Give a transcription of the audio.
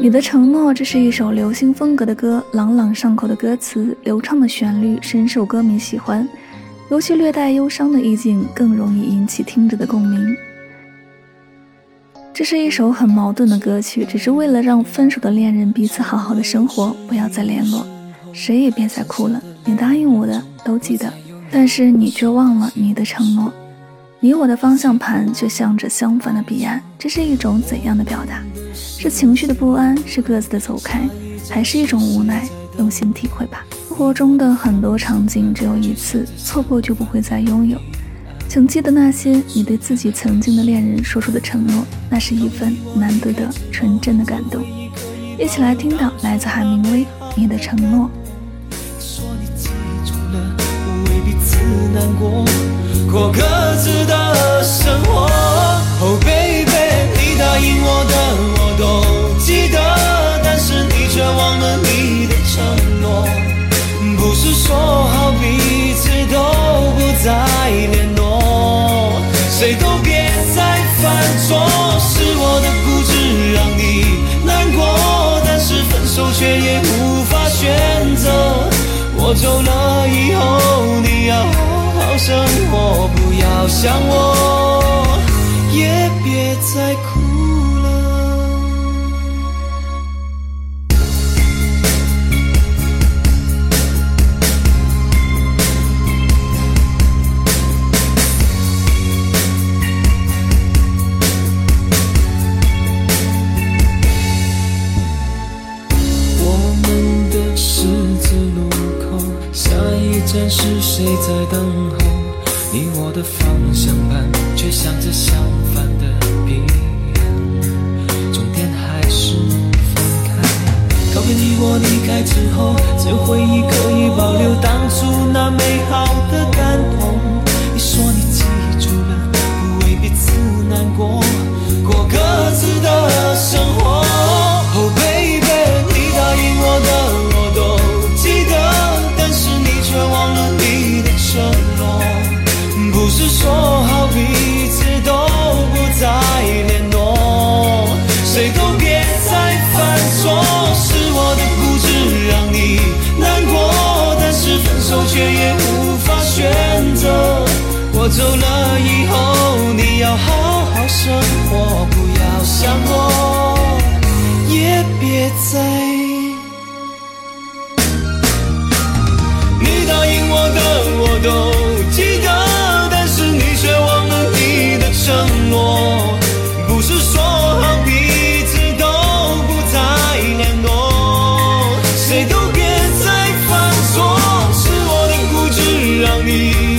你的承诺，这是一首流行风格的歌，朗朗上口的歌词，流畅的旋律，深受歌迷喜欢。尤其略带忧伤的意境，更容易引起听者的共鸣。这是一首很矛盾的歌曲，只是为了让分手的恋人彼此好好的生活，不要再联络，谁也别再哭了。你答应我的都记得，但是你却忘了你的承诺。你我的方向盘却向着相反的彼岸，这是一种怎样的表达？是情绪的不安，是各自的走开，还是一种无奈？用心体会吧。生活中的很多场景只有一次，错过就不会再拥有。请记得那些你对自己曾经的恋人说出的承诺，那是一份难得的纯真的感动。一起来听到来自海明威《你的承诺》。过过各自的生活。Oh baby，你答应我的我都记得，但是你却忘了你的承诺。不是说好彼此都不再联络，谁都别再犯错。是我的固执让你难过，但是分手却也无法选择。我走了以后，你要好好。生活，想我也别再哭了。我们的十字路口下一站是谁在等候？你我的方向盘却向着相反的彼岸，终点还是分开。告别你我离开之后，只有回忆可以保留当初了以后，你要好好生活，不要想我，也别再。你答应我的，我都记得。但是你却忘了你的承诺不是说好彼此都不再联络，谁都别再犯错。是我的固执让你